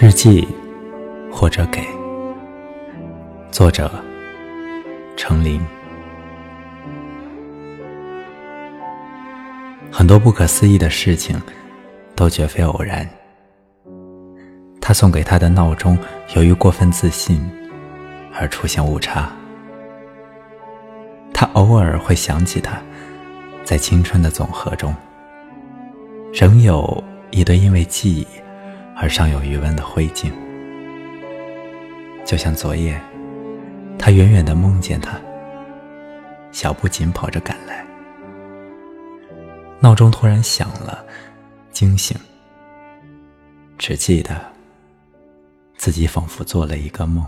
日记，或者给作者程琳。很多不可思议的事情，都绝非偶然。他送给他的闹钟，由于过分自信而出现误差。他偶尔会想起他，在青春的总和中，仍有一堆因为记忆。而尚有余温的灰烬，就像昨夜，他远远的梦见他，小步紧跑着赶来。闹钟突然响了，惊醒，只记得自己仿佛做了一个梦，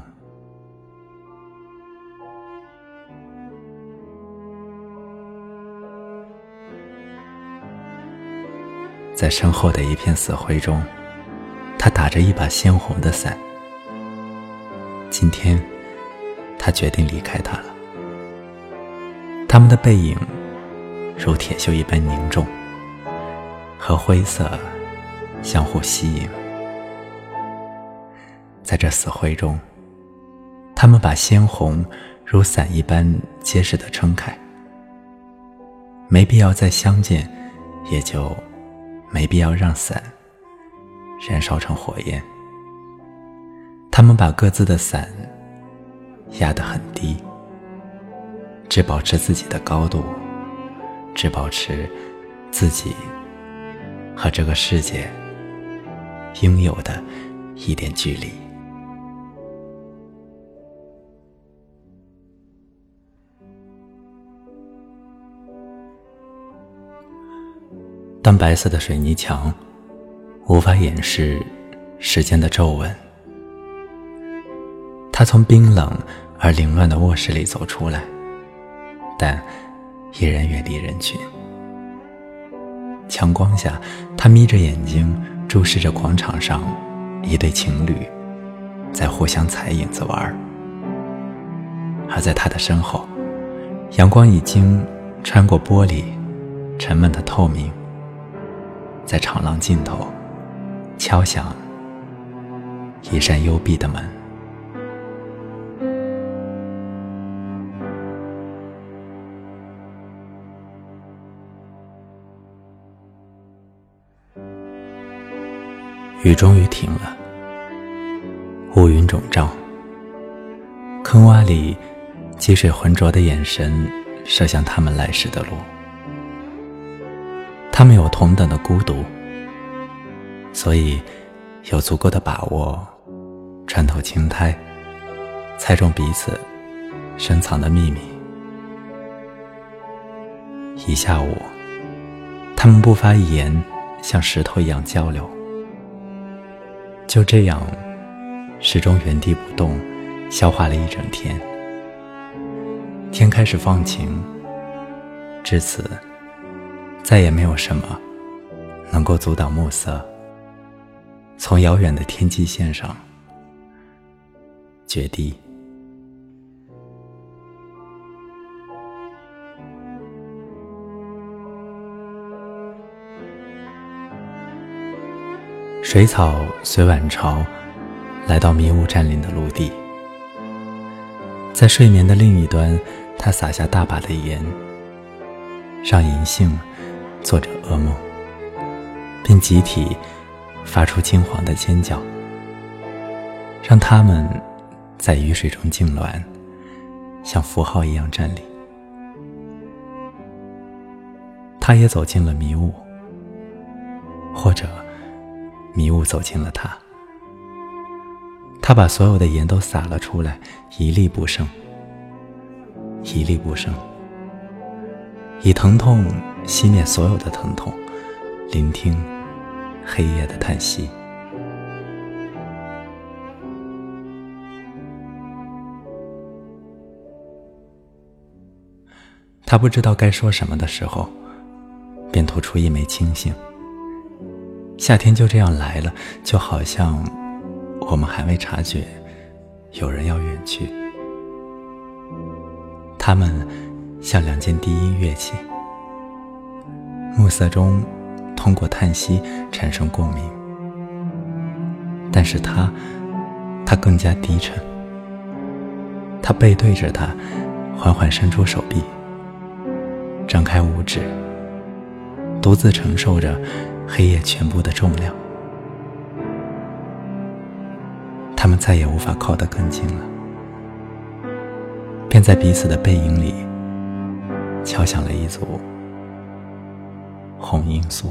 在身后的一片死灰中。他打着一把鲜红的伞。今天，他决定离开他了。他们的背影如铁锈一般凝重，和灰色相互吸引。在这死灰中，他们把鲜红如伞一般结实的撑开。没必要再相见，也就没必要让伞。燃烧成火焰，他们把各自的伞压得很低，只保持自己的高度，只保持自己和这个世界应有的一点距离。当白色的水泥墙。无法掩饰时间的皱纹。他从冰冷而凌乱的卧室里走出来，但依然远离人群。强光下，他眯着眼睛注视着广场上一对情侣在互相踩影子玩。而在他的身后，阳光已经穿过玻璃，沉闷的透明，在长廊尽头。敲响一扇幽闭的门。雨终于停了，乌云笼罩，坑洼里积水浑浊的眼神射向他们来时的路。他们有同等的孤独。所以，有足够的把握穿透青苔，猜中彼此深藏的秘密。一下午，他们不发一言，像石头一样交流。就这样，始终原地不动，消化了一整天。天开始放晴，至此，再也没有什么能够阻挡暮色。从遥远的天际线上决堤，水草随晚潮来到迷雾占领的陆地，在睡眠的另一端，他撒下大把的盐，让银杏做着噩梦，并集体。发出金黄的尖叫，让他们在雨水中痉挛，像符号一样站立。他也走进了迷雾，或者迷雾走进了他。他把所有的盐都洒了出来，一粒不剩，一粒不剩。以疼痛熄灭所有的疼痛，聆听。黑夜的叹息。他不知道该说什么的时候，便吐出一枚清醒。夏天就这样来了，就好像我们还未察觉有人要远去。他们像两件低音乐器，暮色中。通过叹息产生共鸣，但是他，他更加低沉。他背对着他，缓缓伸出手臂，张开五指，独自承受着黑夜全部的重量。他们再也无法靠得更近了，便在彼此的背影里敲响了一组红罂粟。